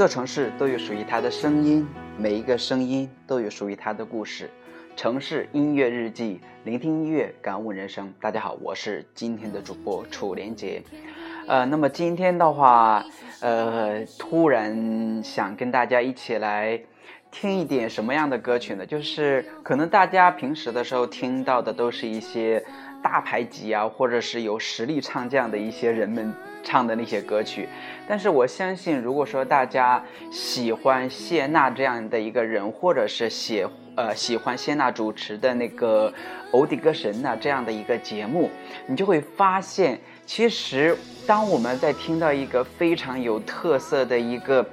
座城市都有属于它的声音，每一个声音都有属于它的故事。城市音乐日记，聆听音乐，感悟人生。大家好，我是今天的主播楚连杰。呃，那么今天的话，呃，突然想跟大家一起来听一点什么样的歌曲呢？就是可能大家平时的时候听到的都是一些大牌级啊，或者是有实力唱将的一些人们。唱的那些歌曲，但是我相信，如果说大家喜欢谢娜这样的一个人，或者是喜呃喜欢谢娜主持的那个《欧迪歌神》呐这样的一个节目，你就会发现，其实当我们在听到一个非常有特色的一个。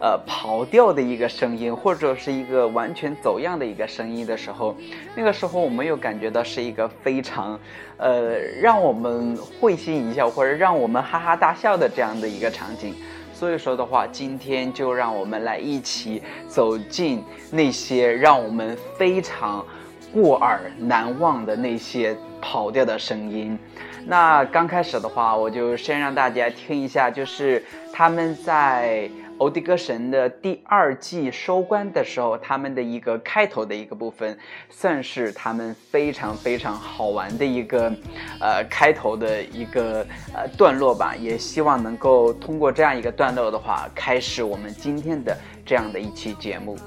呃，跑调的一个声音，或者是一个完全走样的一个声音的时候，那个时候我们又感觉到是一个非常，呃，让我们会心一笑或者让我们哈哈大笑的这样的一个场景。所以说的话，今天就让我们来一起走进那些让我们非常过耳难忘的那些跑调的声音。那刚开始的话，我就先让大家听一下，就是他们在。《欧迪歌神》的第二季收官的时候，他们的一个开头的一个部分，算是他们非常非常好玩的一个，呃，开头的一个呃段落吧。也希望能够通过这样一个段落的话，开始我们今天的这样的一期节目。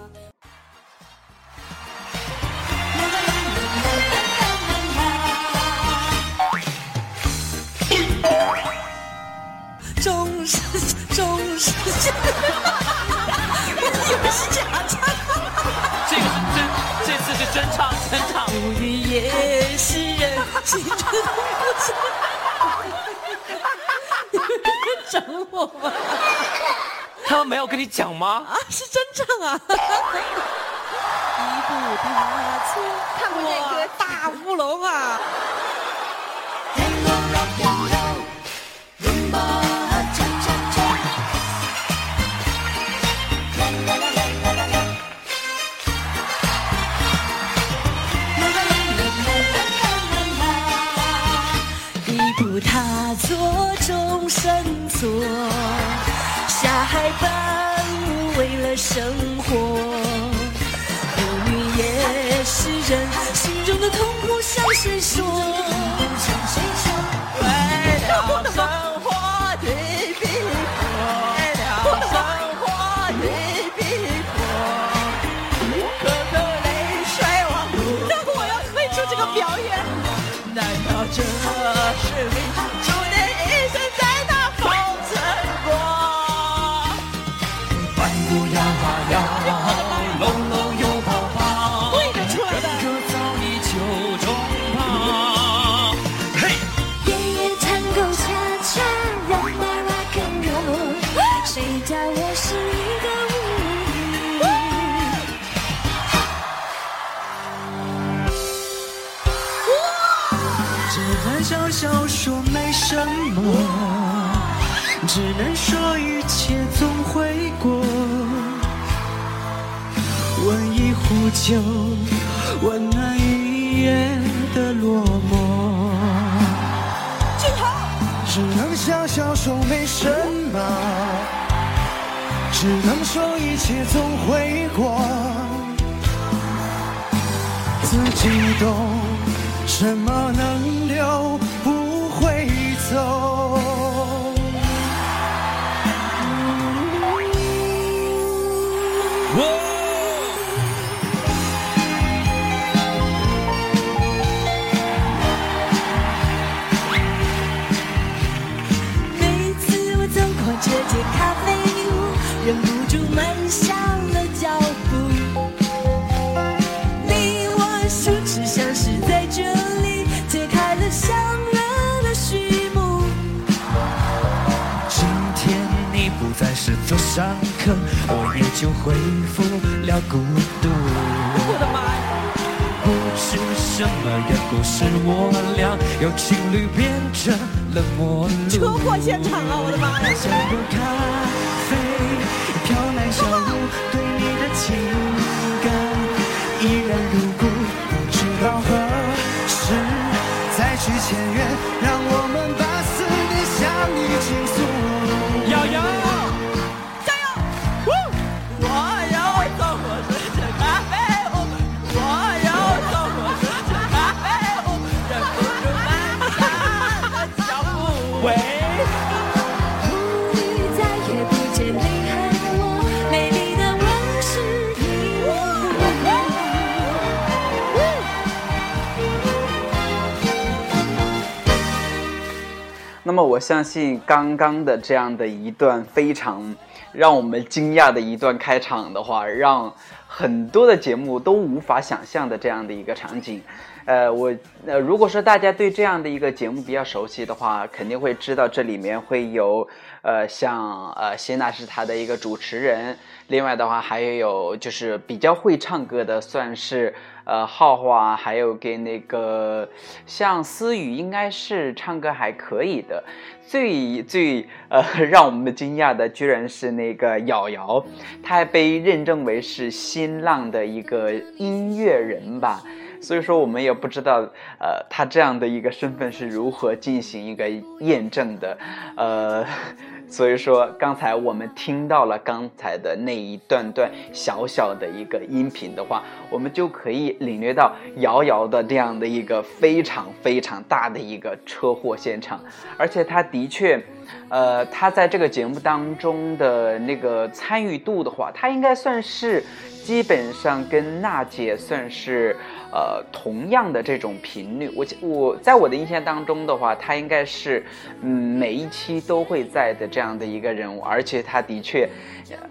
我以为是假唱，这个是真，这次是真唱真唱。乌云也是人，心中不知。你们在整我吗？他们没有跟你讲吗？啊，是真唱啊！一步踏错，看过这歌大乌龙啊！做下海伴舞，为了生活，乌云也是人，心中的痛苦向谁说？就，温暖一夜的落寞。只能笑笑说没什么，只能说一切总会过。自己懂，什么能留，不会走。住慢下了脚步。你我手指相识在这里，揭开了相约的序幕。今天你不再是座上客，我也就恢复了孤独。我的妈！不知什么缘故，使我俩由情侣变成了陌路。车祸现场啊！我的妈呀！依然如故。不知道何时再续前缘，让我那么我相信刚刚的这样的一段非常让我们惊讶的一段开场的话，让很多的节目都无法想象的这样的一个场景。呃，我呃，如果说大家对这样的一个节目比较熟悉的话，肯定会知道这里面会有呃像呃谢娜是他的一个主持人，另外的话还有就是比较会唱歌的，算是呃浩浩啊，还有给那个像思雨应该是唱歌还可以的。最最呃让我们惊讶的，居然是那个瑶瑶，她还被认证为是新浪的一个音乐人吧。所以说，我们也不知道，呃，他这样的一个身份是如何进行一个验证的，呃，所以说，刚才我们听到了刚才的那一段段小小的一个音频的话，我们就可以领略到瑶瑶的这样的一个非常非常大的一个车祸现场，而且他的确。呃，他在这个节目当中的那个参与度的话，他应该算是基本上跟娜姐算是呃同样的这种频率。我我在我的印象当中的话，她应该是嗯每一期都会在的这样的一个人物，而且她的确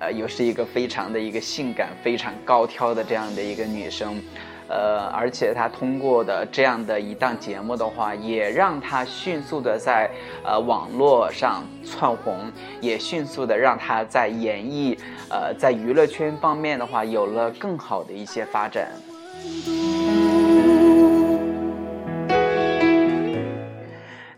呃又是一个非常的一个性感、非常高挑的这样的一个女生。呃，而且她通过的这样的一档节目的话，也让她迅速的在呃网络上窜红，也迅速的让她在演艺呃在娱乐圈方面的话有了更好的一些发展。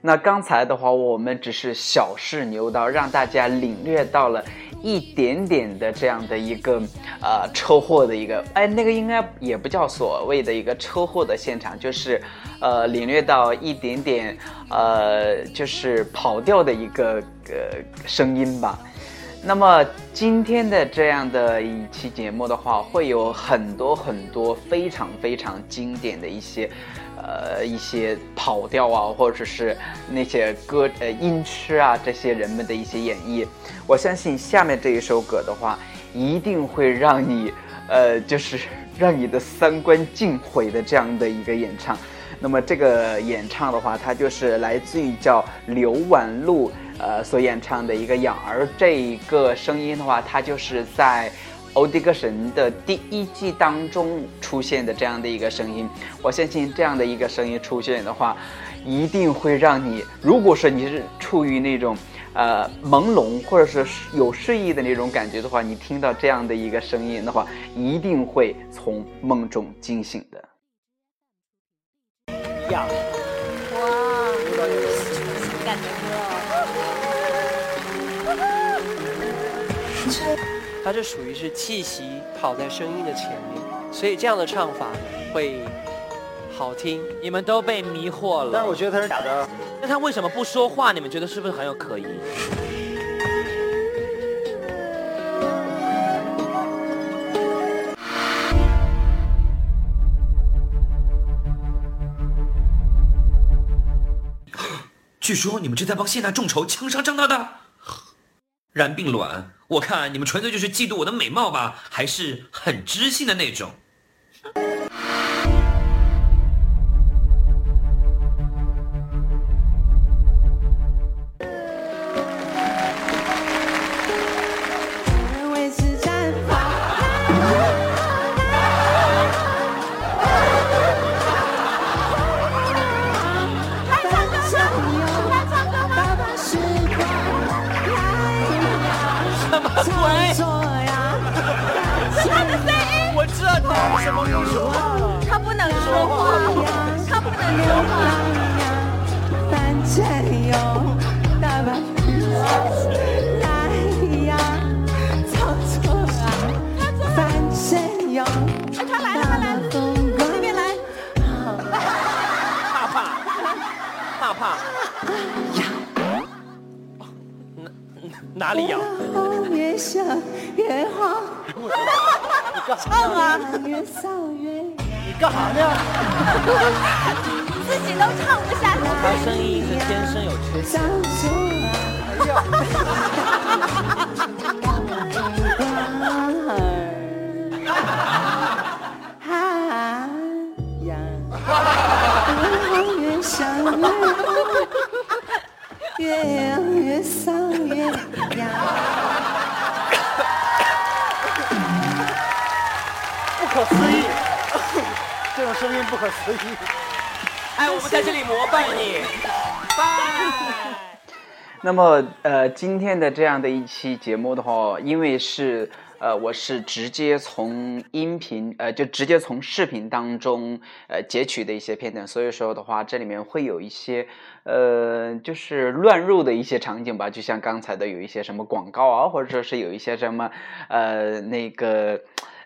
那刚才的话，我们只是小试牛刀，让大家领略到了一点点的这样的一个呃车祸的一个，哎，那个应该也不叫所谓的一个车祸的现场，就是呃领略到一点点呃就是跑调的一个呃声音吧。那么今天的这样的一期节目的话，会有很多很多非常非常经典的一些，呃一些跑调啊，或者是那些歌呃音痴啊这些人们的一些演绎。我相信下面这一首歌的话，一定会让你呃就是让你的三观尽毁的这样的一个演唱。那么这个演唱的话，它就是来自于叫刘婉露。呃，所演唱的一个《养儿》这一个声音的话，它就是在《欧迪克神》的第一季当中出现的这样的一个声音。我相信这样的一个声音出现的话，一定会让你，如果说你是处于那种呃朦胧或者是有睡意的那种感觉的话，你听到这样的一个声音的话，一定会从梦中惊醒的。呀，哇，感的歌它是属于是气息跑在声音的前面，所以这样的唱法会好听。你们都被迷惑了。但是我觉得他是假的。那他为什么不说话？你们觉得是不是很有可疑？据说你们正在帮谢娜众筹枪杀张大大，然并卵，我看你们纯粹就是嫉妒我的美貌吧，还是很知性的那种。说呀，他的声音。我知道他什么用处，他不能说话。呀，他不能流氓呀。翻山哟，大把绿草来呀，操作啊，翻山哟，大把风光。来，怕怕，怕怕。哪里痒？越想越慌，唱啊，越扫越你干啥呢？自己都唱不下去。他声音是天生有缺陷。操作啊！啊呀，越想越慌，越痒越扫越痒。不可思议，这种声音不可思议。哎，我们在这里膜拜你，拜。那么，呃，今天的这样的一期节目的话，因为是呃，我是直接从音频，呃，就直接从视频当中呃截取的一些片段，所以说的话，这里面会有一些呃，就是乱入的一些场景吧，就像刚才的有一些什么广告啊，或者说是有一些什么呃那个。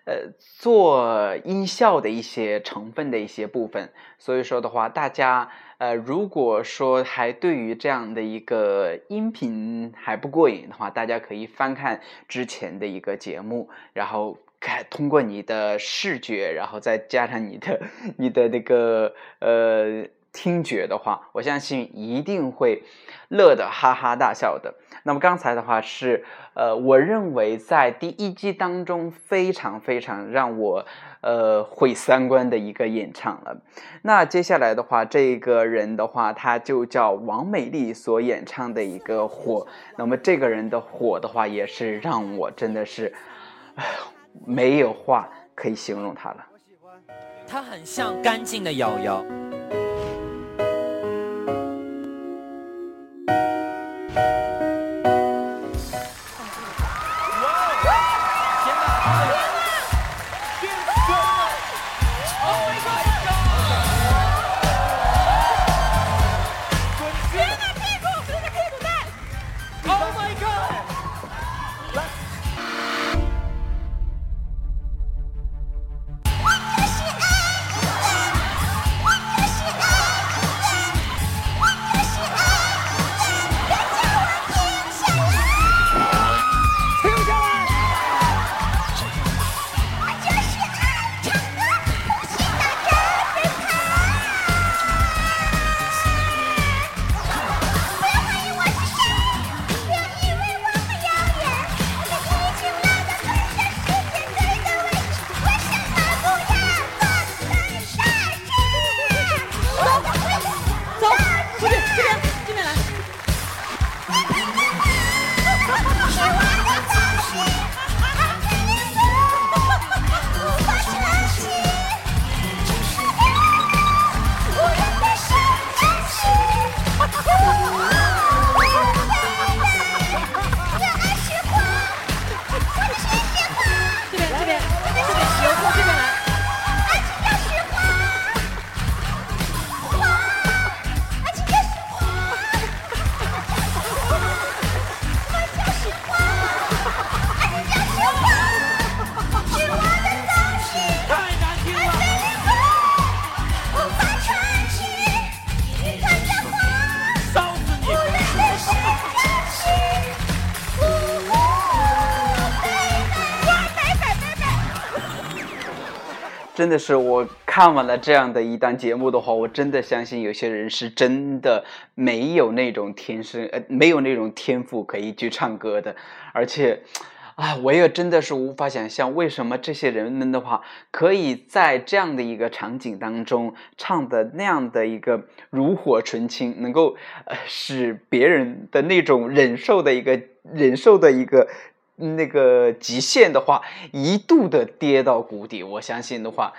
呃，做音效的一些成分的一些部分，所以说的话，大家呃，如果说还对于这样的一个音频还不过瘾的话，大家可以翻看之前的一个节目，然后看通过你的视觉，然后再加上你的你的那个呃听觉的话，我相信一定会乐得哈哈大笑的。那么刚才的话是，呃，我认为在第一季当中非常非常让我呃毁三观的一个演唱了。那接下来的话，这个人的话，他就叫王美丽所演唱的一个火。那么这个人的火的话，也是让我真的是，唉没有话可以形容他了。他很像干净的瑶瑶。走，真的是我看完了这样的一档节目的话，我真的相信有些人是真的没有那种天生呃没有那种天赋可以去唱歌的，而且。啊，我也真的是无法想象，为什么这些人们的话，可以在这样的一个场景当中唱的那样的一个炉火纯青，能够呃使别人的那种忍受的一个忍受的一个那个极限的话，一度的跌到谷底。我相信的话，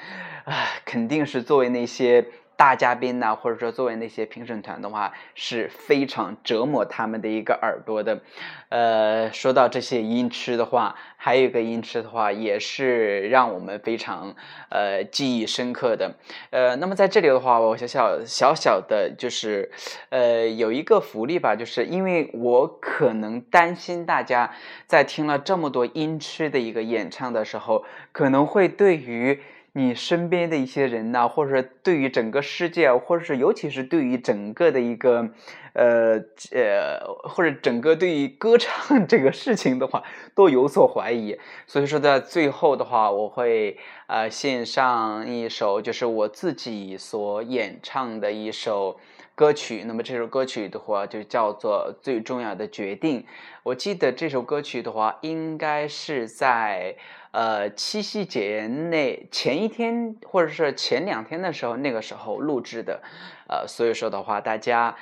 啊，肯定是作为那些大嘉宾呐，或者说作为那些评审团的话，是非常折磨他们的一个耳朵的。呃，说到这些音痴的话，还有一个音痴的话，也是让我们非常呃记忆深刻的。呃，那么在这里的话，我小小小小的就是呃有一个福利吧，就是因为我可能担心大家在听了这么多音痴的一个演唱的时候，可能会对于。你身边的一些人呐，或者说对于整个世界，或者是尤其是对于整个的一个，呃呃，或者整个对于歌唱 这个事情的话，都有所怀疑。所以说，在最后的话，我会呃献上一首就是我自己所演唱的一首歌曲。那么这首歌曲的话，就叫做《最重要的决定》。我记得这首歌曲的话，应该是在。呃，七夕节那前一天或者是前两天的时候，那个时候录制的，呃，所以说的话，大家，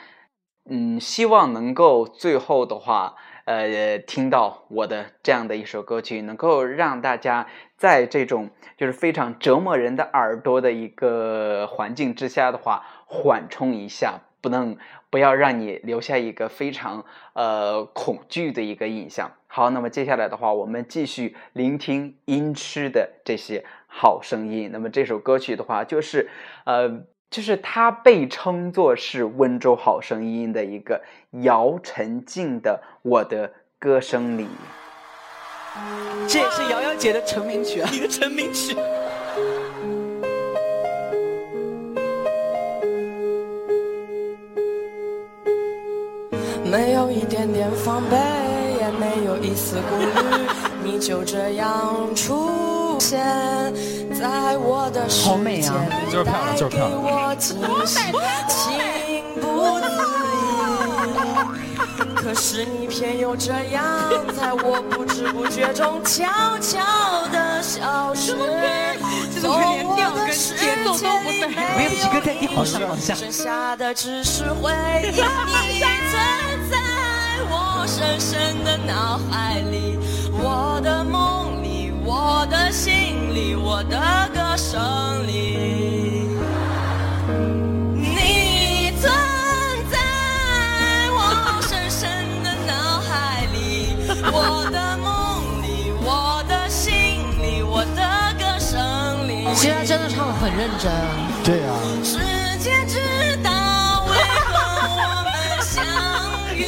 嗯，希望能够最后的话，呃，听到我的这样的一首歌曲，能够让大家在这种就是非常折磨人的耳朵的一个环境之下的话，缓冲一下，不能不要让你留下一个非常呃恐惧的一个印象。好，那么接下来的话，我们继续聆听音痴的这些好声音。那么这首歌曲的话，就是呃，就是它被称作是温州好声音的一个姚晨静的《我的歌声里》，这也是瑶瑶姐的成名曲啊，你的成名曲。没有一点点防备。也没有一丝顾虑，你就这样出现在我的世界，带给我惊喜，情不自已。可是你偏又这样，在我不知不觉中悄悄地消失。这种连调跟节奏都不对，没有几个在地好上好下。剩下的只是回忆。我深深的脑海里，我的梦里，我的心里，我的歌声里，你存在我深深的脑海里，我的梦里，我的心里，我的歌声里。其实他真的唱的很认真。对啊。世界知道为何我们相遇。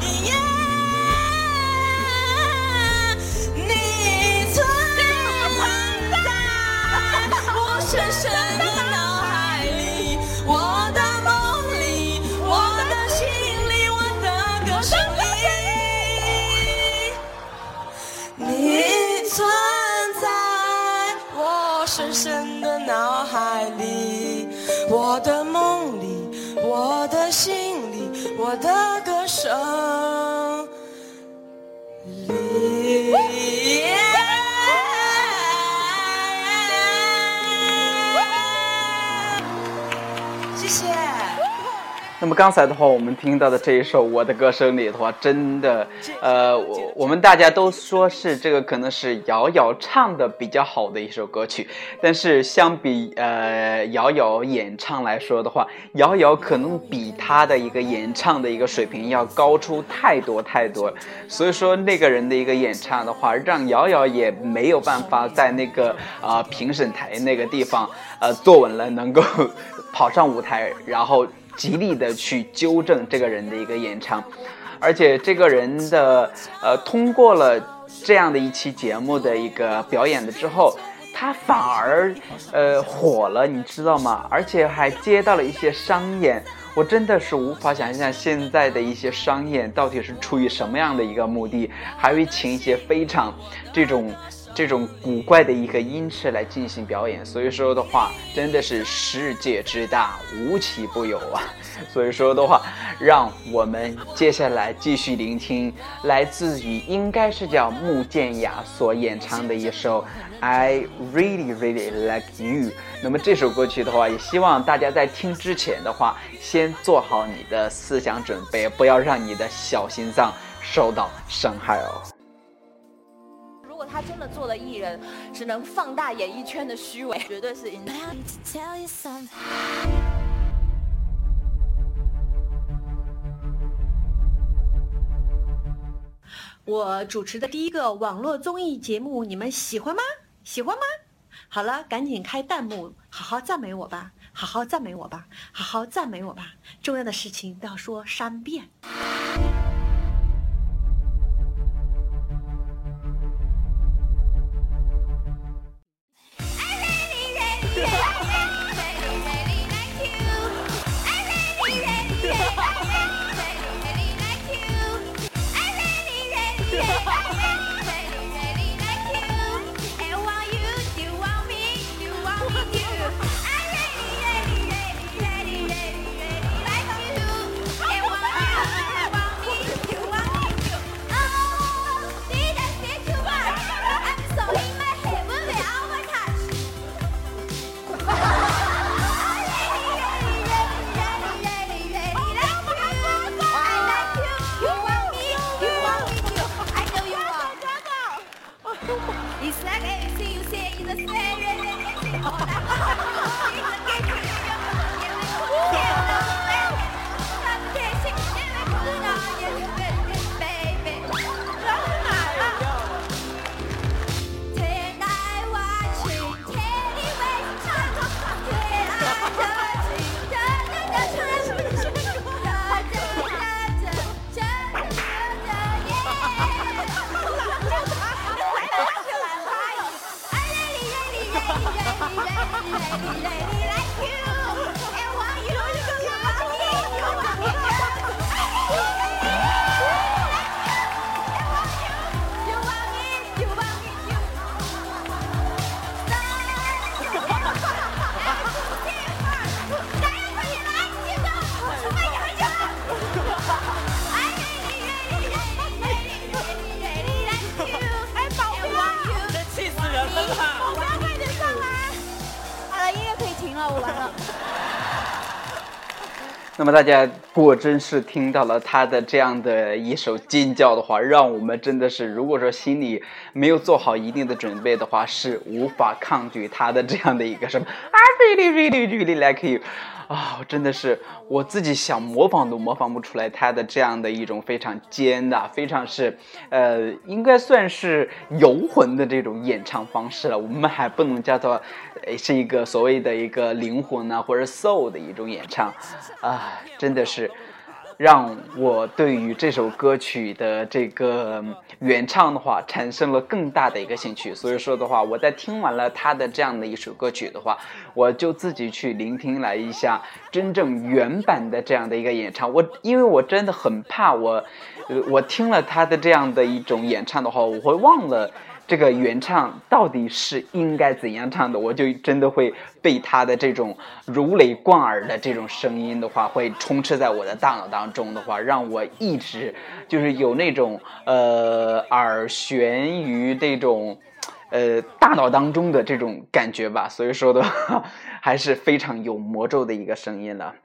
么刚才的话，我们听到的这一首《我的歌声里》的话，真的，呃，我我们大家都说是这个可能是瑶瑶唱的比较好的一首歌曲，但是相比呃瑶瑶演唱来说的话，瑶瑶可能比她的一个演唱的一个水平要高出太多太多，所以说那个人的一个演唱的话，让瑶瑶也没有办法在那个啊评审台那个地方呃坐稳了，能够跑上舞台，然后。极力的去纠正这个人的一个演唱，而且这个人的呃通过了这样的一期节目的一个表演的之后，他反而呃火了，你知道吗？而且还接到了一些商演，我真的是无法想象现在的一些商演到底是出于什么样的一个目的，还会请一些非常这种。这种古怪的一个音痴来进行表演，所以说的话，真的是世界之大，无奇不有啊！所以说的话，让我们接下来继续聆听来自于应该是叫穆建雅所演唱的一首《I Really Really Like You》。那么这首歌曲的话，也希望大家在听之前的话，先做好你的思想准备，不要让你的小心脏受到伤害哦。他真的做了艺人，只能放大演艺圈的虚伪，绝对是影响。我主持的第一个网络综艺节目，你们喜欢吗？喜欢吗？好了，赶紧开弹幕，好好赞美我吧，好好赞美我吧，好好赞美我吧。重要的事情都要说三遍。大家果真是听到了他的这样的一首尖叫的话，让我们真的是，如果说心里没有做好一定的准备的话，是无法抗拒他的这样的一个什么 I really really really like you。啊，真的是我自己想模仿都模仿不出来他的这样的一种非常尖的、非常是，呃，应该算是游魂的这种演唱方式了。我们还不能叫做，是一个所谓的一个灵魂啊，或者 soul 的一种演唱，啊，真的是。让我对于这首歌曲的这个原唱的话产生了更大的一个兴趣，所以说的话，我在听完了他的这样的一首歌曲的话，我就自己去聆听了一下真正原版的这样的一个演唱。我因为我真的很怕我，我听了他的这样的一种演唱的话，我会忘了。这个原唱到底是应该怎样唱的？我就真的会被他的这种如雷贯耳的这种声音的话，会充斥在我的大脑当中的话，让我一直就是有那种呃耳悬于这种呃大脑当中的这种感觉吧。所以说的话 还是非常有魔咒的一个声音了。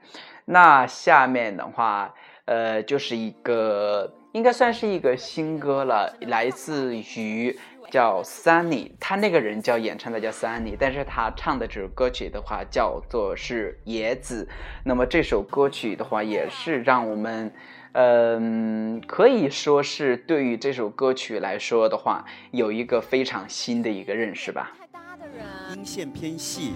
那下面的话，呃，就是一个应该算是一个新歌了，来自于。叫 Sunny，他那个人叫演唱的叫 Sunny，但是他唱的这首歌曲的话叫做是野子。那么这首歌曲的话也是让我们，嗯，可以说是对于这首歌曲来说的话，有一个非常新的一个认识吧。音线偏细。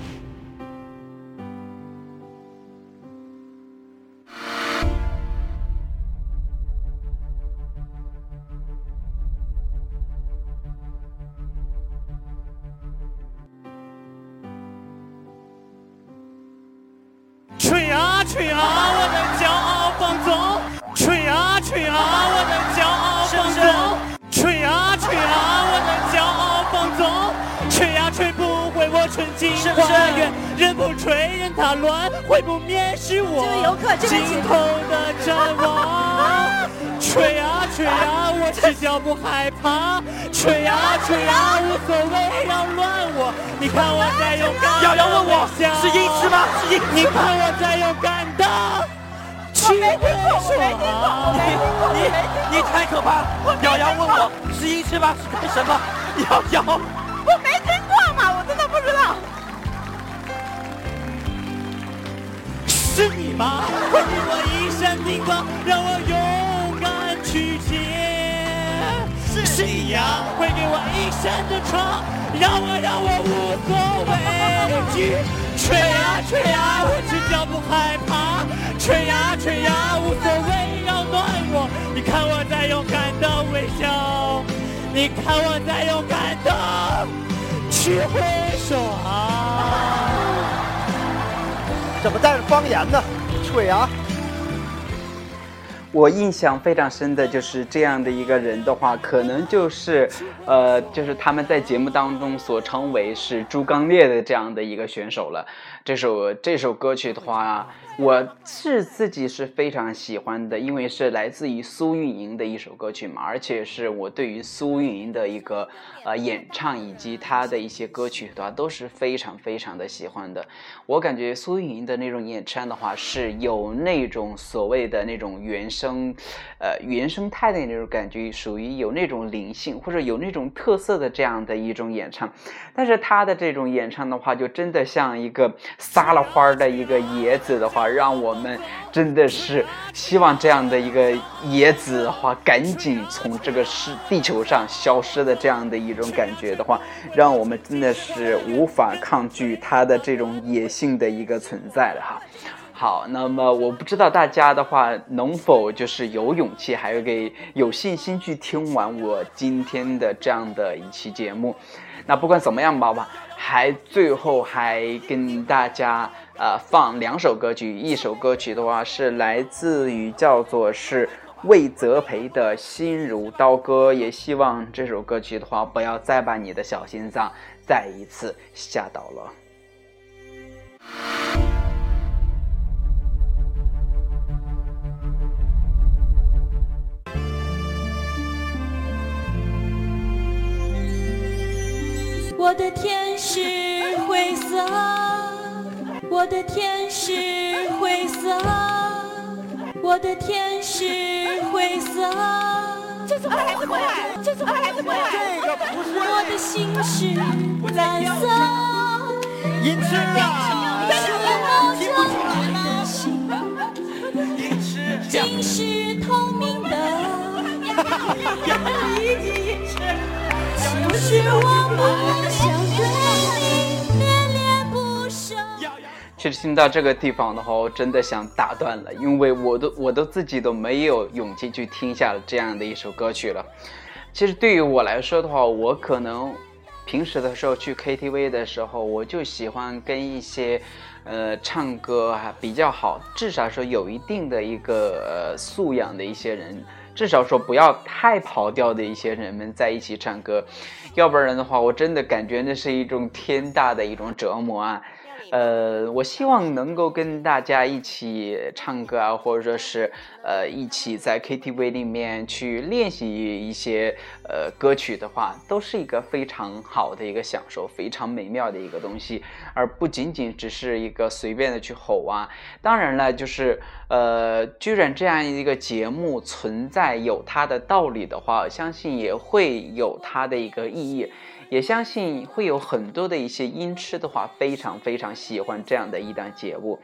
花园，人不吹任它乱，会不灭是我尽头的展望。吹啊吹啊，我赤脚不害怕。吹啊吹啊，无所谓，扰乱我。你看我在勇敢。瑶瑶问我是音痴吗？是音。你看我在勇敢的。我没听过，没听过，我没听过，你你太可怕了。瑶瑶问我是音痴吗？是干什么？有有，是你吗？会给我一扇金光，让我勇敢去接。是你呀，会给我一扇的窗，让我让我无所畏惧。吹呀吹呀，我只脚不害怕。吹呀吹呀，无所谓，要暖我。你看我在勇敢的微笑，你看我在勇敢的去挥手啊。怎么带着方言呢？吹啊！我印象非常深的就是这样的一个人的话，可能就是，呃，就是他们在节目当中所称为是猪刚烈的这样的一个选手了。这首这首歌曲的话，我是自己是非常喜欢的，因为是来自于苏运莹的一首歌曲嘛，而且是我对于苏运莹的一个呃演唱以及她的一些歌曲的话都是非常非常的喜欢的。我感觉苏运莹的那种演唱的话是有那种所谓的那种原声，呃原生态的那种感觉，属于有那种灵性或者有那种特色的这样的一种演唱。但是她的这种演唱的话，就真的像一个撒了欢儿的一个野子的话，让我们真的是希望这样的一个野子的话，赶紧从这个世地球上消失的这样的一种感觉的话，让我们真的是无法抗拒它的这种野性的一个存在了哈。好，那么我不知道大家的话能否就是有勇气，还有给有信心去听完我今天的这样的一期节目。那不管怎么样吧吧，还最后还跟大家呃放两首歌曲，一首歌曲的话是来自于叫做是魏泽培的《心如刀割》，也希望这首歌曲的话不要再把你的小心脏再一次吓到了。我的天是灰色，我的天是灰色，我的天是灰色。这怎么还是不来？这怎么还是不来？这个不是我的心是蓝色，音痴啊！是我心音痴，竟是透明的。其实。听到这个地方的话，我真的想打断了，因为我都我都自己都没有勇气去听下这样的一首歌曲了。其实对于我来说的话，我可能平时的时候去 KTV 的时候，我就喜欢跟一些呃唱歌还比较好，至少说有一定的一个呃素养的一些人。至少说不要太跑调的一些人们在一起唱歌，要不然的话，我真的感觉那是一种天大的一种折磨啊。呃，我希望能够跟大家一起唱歌啊，或者说是呃一起在 KTV 里面去练习一些呃歌曲的话，都是一个非常好的一个享受，非常美妙的一个东西，而不仅仅只是一个随便的去吼啊。当然了，就是呃，居然这样一个节目存在有它的道理的话，相信也会有它的一个意义。也相信会有很多的一些音痴的话，非常非常喜欢这样的一档节目。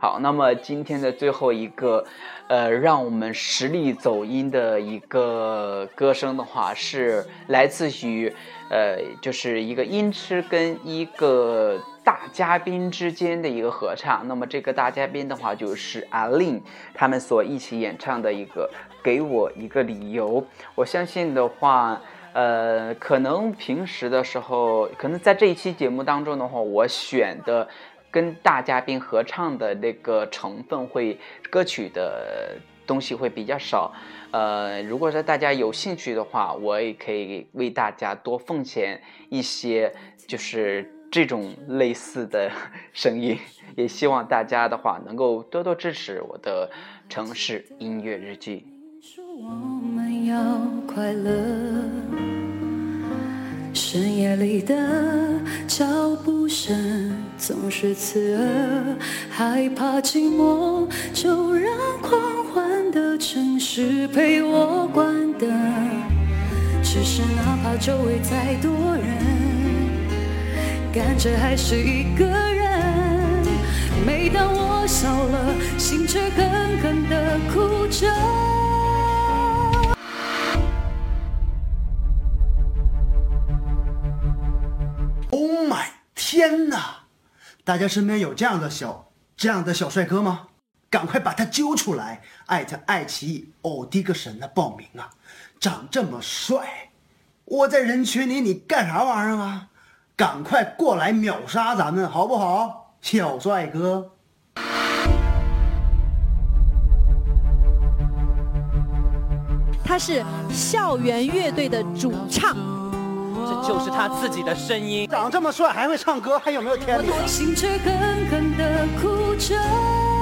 好，那么今天的最后一个，呃，让我们实力走音的一个歌声的话，是来自于，呃，就是一个音痴跟一个大嘉宾之间的一个合唱。那么这个大嘉宾的话，就是阿令他们所一起演唱的一个《给我一个理由》。我相信的话。呃，可能平时的时候，可能在这一期节目当中的话，我选的跟大嘉宾合唱的那个成分会歌曲的东西会比较少。呃，如果说大家有兴趣的话，我也可以为大家多奉献一些，就是这种类似的 声音。也希望大家的话能够多多支持我的城市音乐日记。我们要快乐。深夜里的脚步声总是刺耳，害怕寂寞，就让狂欢的城市陪我关灯。只是哪怕周围再多人，感觉还是一个人。每当我笑了，心却狠狠地哭着。大家身边有这样的小这样的小帅哥吗？赶快把他揪出来，艾特爱奇艺哦滴个神的报名啊！长这么帅，我在人群里你干啥玩意儿啊？赶快过来秒杀咱们好不好，小帅哥？他是校园乐队的主唱，这就是他自己的声音。长这么帅还会唱歌，还有没有天理？心却狠狠地哭着。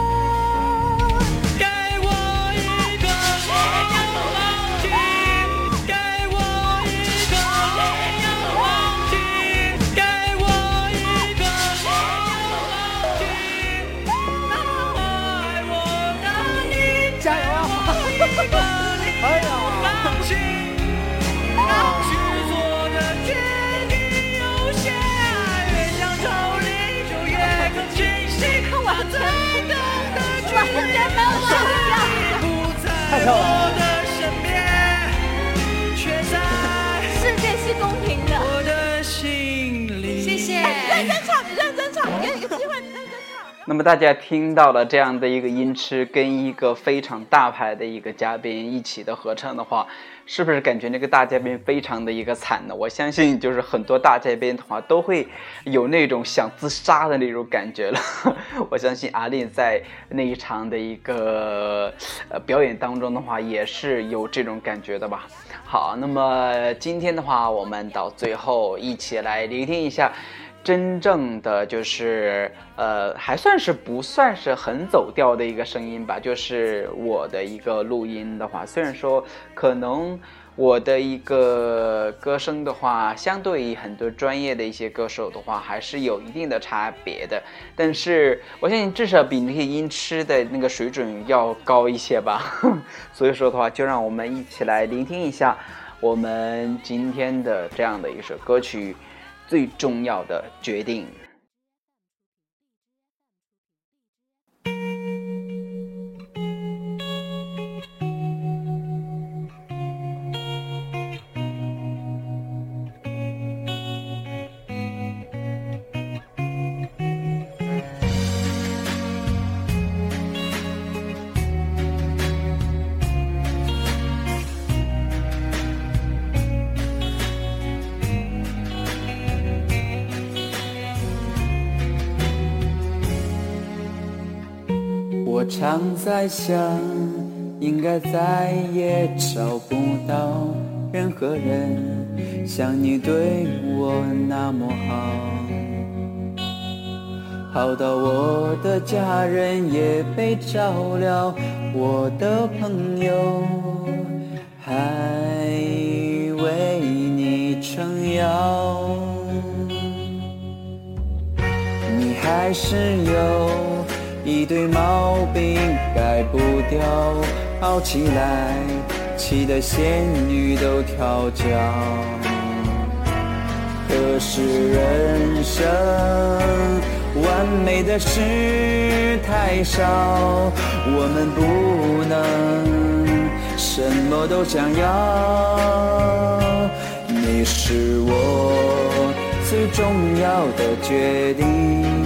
漂亮那么大家听到了这样的一个音痴跟一个非常大牌的一个嘉宾一起的合唱的话，是不是感觉那个大嘉宾非常的一个惨呢？我相信就是很多大嘉宾的话都会有那种想自杀的那种感觉了。我相信阿令在那一场的一个呃表演当中的话也是有这种感觉的吧。好，那么今天的话，我们到最后一起来聆听一下。真正的就是呃，还算是不算是很走调的一个声音吧。就是我的一个录音的话，虽然说可能我的一个歌声的话，相对于很多专业的一些歌手的话，还是有一定的差别的。但是我相信至少比那些音痴的那个水准要高一些吧。所以说的话，就让我们一起来聆听一下我们今天的这样的一首歌曲。最重要的决定。我常在想，应该再也找不到任何人像你对我那么好，好到我的家人也被照料，我的朋友还为你撑腰，你还是有。一堆毛病改不掉，熬起来气得仙女都跳脚。可是人生完美的事太少，我们不能什么都想要。你是我最重要的决定。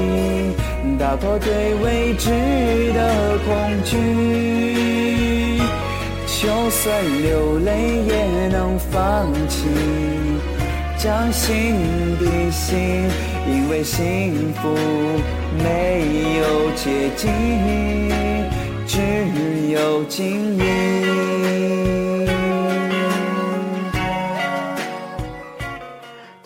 打破对未知的恐惧，就算流泪也能放弃，将心比心，因为幸福没有捷径，只有经历。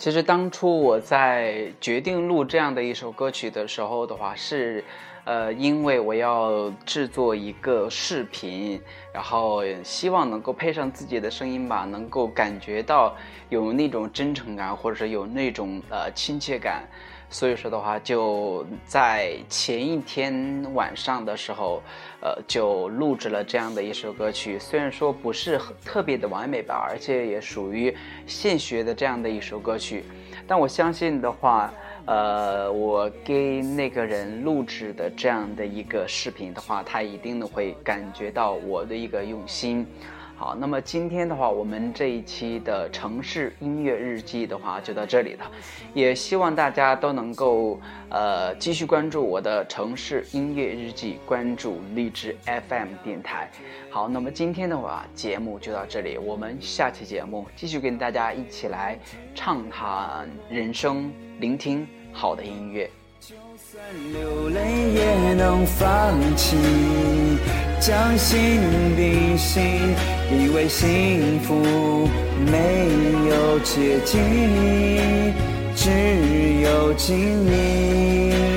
其实当初我在决定录这样的一首歌曲的时候的话，是，呃，因为我要制作一个视频，然后希望能够配上自己的声音吧，能够感觉到有那种真诚感，或者是有那种呃亲切感。所以说的话，就在前一天晚上的时候，呃，就录制了这样的一首歌曲。虽然说不是特别的完美吧，而且也属于现学的这样的一首歌曲，但我相信的话，呃，我给那个人录制的这样的一个视频的话，他一定会感觉到我的一个用心。好，那么今天的话，我们这一期的城市音乐日记的话就到这里了，也希望大家都能够呃继续关注我的城市音乐日记，关注荔枝 FM 电台。好，那么今天的话节目就到这里，我们下期节目继续跟大家一起来畅谈人生，聆听好的音乐。流泪也能放弃，将心比心，以为幸福没有捷径，只有经历。